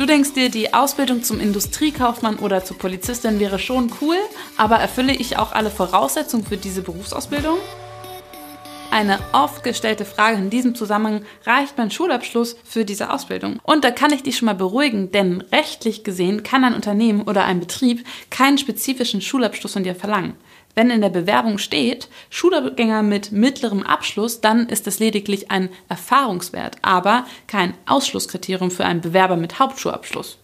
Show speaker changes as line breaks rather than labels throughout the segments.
Du denkst dir, die Ausbildung zum Industriekaufmann oder zur Polizistin wäre schon cool, aber erfülle ich auch alle Voraussetzungen für diese Berufsausbildung? Eine oft gestellte Frage in diesem Zusammenhang, reicht mein Schulabschluss für diese Ausbildung? Und da kann ich dich schon mal beruhigen, denn rechtlich gesehen kann ein Unternehmen oder ein Betrieb keinen spezifischen Schulabschluss von dir verlangen. Wenn in der Bewerbung steht, Schulabgänger mit mittlerem Abschluss, dann ist das lediglich ein Erfahrungswert, aber kein Ausschlusskriterium für einen Bewerber mit Hauptschulabschluss.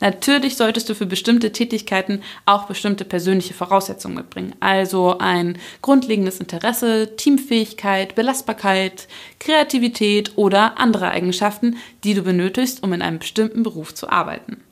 Natürlich solltest du für bestimmte Tätigkeiten auch bestimmte persönliche Voraussetzungen mitbringen, also ein grundlegendes Interesse, Teamfähigkeit, Belastbarkeit, Kreativität oder andere Eigenschaften, die du benötigst, um in einem bestimmten Beruf zu arbeiten.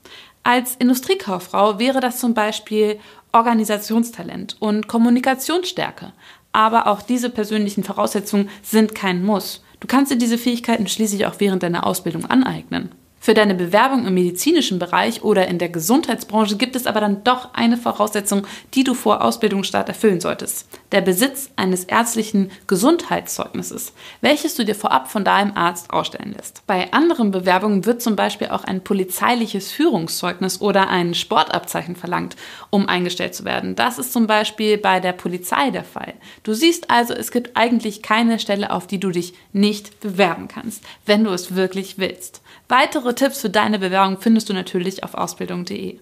Als Industriekauffrau wäre das zum Beispiel Organisationstalent und Kommunikationsstärke. Aber auch diese persönlichen Voraussetzungen sind kein Muss. Du kannst dir diese Fähigkeiten schließlich auch während deiner Ausbildung aneignen. Für deine Bewerbung im medizinischen Bereich oder in der Gesundheitsbranche gibt es aber dann doch eine Voraussetzung, die du vor Ausbildungsstart erfüllen solltest. Der Besitz eines ärztlichen Gesundheitszeugnisses, welches du dir vorab von deinem Arzt ausstellen lässt. Bei anderen Bewerbungen wird zum Beispiel auch ein polizeiliches Führungszeugnis oder ein Sportabzeichen verlangt, um eingestellt zu werden. Das ist zum Beispiel bei der Polizei der Fall. Du siehst also, es gibt eigentlich keine Stelle, auf die du dich nicht bewerben kannst, wenn du es wirklich willst. Weitere Tipps für deine Bewerbung findest du natürlich auf ausbildung.de.